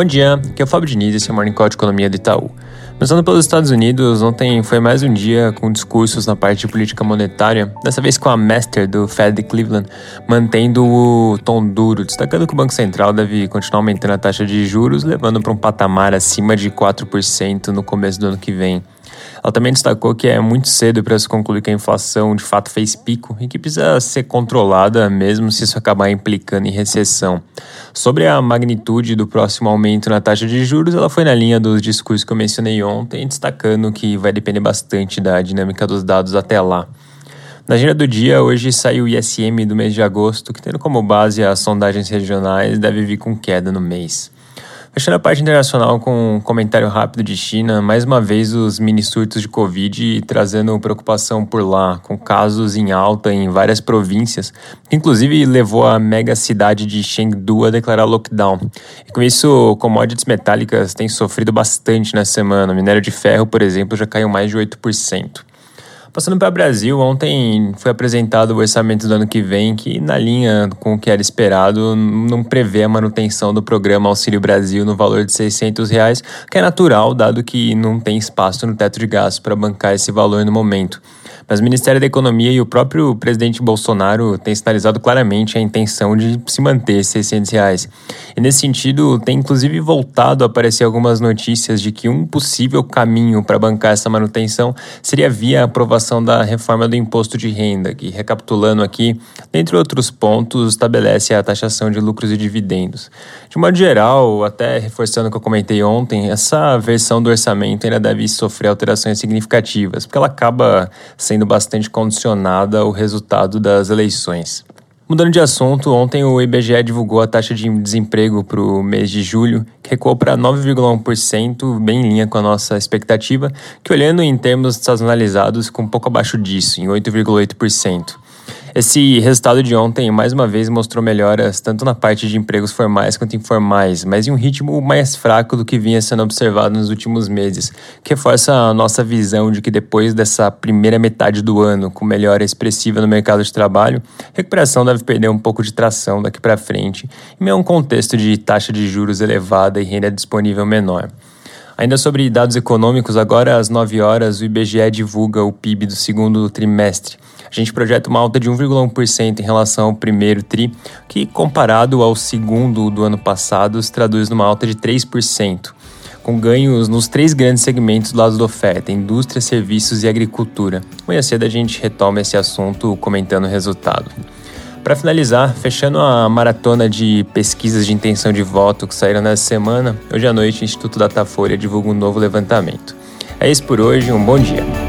Bom dia, aqui é o Fábio Diniz, esse é o Morning Call de Economia do Itaú. Começando pelos Estados Unidos, ontem foi mais um dia com discursos na parte de política monetária, dessa vez com a Master do Fed de Cleveland, mantendo o tom duro, destacando que o Banco Central deve continuar aumentando a taxa de juros, levando para um patamar acima de 4% no começo do ano que vem. Ela também destacou que é muito cedo para se concluir que a inflação de fato fez pico e que precisa ser controlada mesmo se isso acabar implicando em recessão. Sobre a magnitude do próximo aumento na taxa de juros, ela foi na linha dos discursos que eu mencionei ontem, destacando que vai depender bastante da dinâmica dos dados até lá. Na agenda do dia, hoje saiu o ISM do mês de agosto, que tendo como base as sondagens regionais, deve vir com queda no mês. Fechando a parte internacional com um comentário rápido de China, mais uma vez os mini surtos de Covid trazendo preocupação por lá, com casos em alta em várias províncias, que inclusive levou a mega cidade de Chengdu a declarar lockdown. E com isso, commodities metálicas têm sofrido bastante na semana. O minério de ferro, por exemplo, já caiu mais de 8%. Passando para o Brasil, ontem foi apresentado o orçamento do ano que vem, que, na linha com o que era esperado, não prevê a manutenção do programa Auxílio Brasil no valor de 600 reais, que é natural, dado que não tem espaço no teto de gastos para bancar esse valor no momento. Mas o Ministério da Economia e o próprio presidente Bolsonaro têm sinalizado claramente a intenção de se manter 600 reais. E nesse sentido, tem inclusive voltado a aparecer algumas notícias de que um possível caminho para bancar essa manutenção seria via a aprovação da reforma do imposto de renda, que, recapitulando aqui, dentre outros pontos, estabelece a taxação de lucros e dividendos. De modo geral, até reforçando o que eu comentei ontem, essa versão do orçamento ainda deve sofrer alterações significativas, porque ela acaba sendo sendo bastante condicionada ao resultado das eleições. Mudando de assunto, ontem o IBGE divulgou a taxa de desemprego para o mês de julho, que recuou para 9,1%, bem em linha com a nossa expectativa, que olhando em termos sazonalizados, ficou um pouco abaixo disso, em 8,8%. Esse resultado de ontem, mais uma vez, mostrou melhoras tanto na parte de empregos formais quanto informais, mas em um ritmo mais fraco do que vinha sendo observado nos últimos meses, que reforça a nossa visão de que depois dessa primeira metade do ano, com melhora expressiva no mercado de trabalho, recuperação deve perder um pouco de tração daqui para frente, em meio a um contexto de taxa de juros elevada e renda disponível menor. Ainda sobre dados econômicos, agora às 9 horas o IBGE divulga o PIB do segundo trimestre. A gente projeta uma alta de 1,1% em relação ao primeiro TRI, que comparado ao segundo do ano passado se traduz numa alta de 3% com ganhos nos três grandes segmentos do lado da oferta: indústria, serviços e agricultura. Amanhã cedo a gente retoma esse assunto comentando o resultado. Para finalizar, fechando a maratona de pesquisas de intenção de voto que saíram nessa semana, hoje à noite o Instituto Datafolha divulga um novo levantamento. É isso por hoje, um bom dia.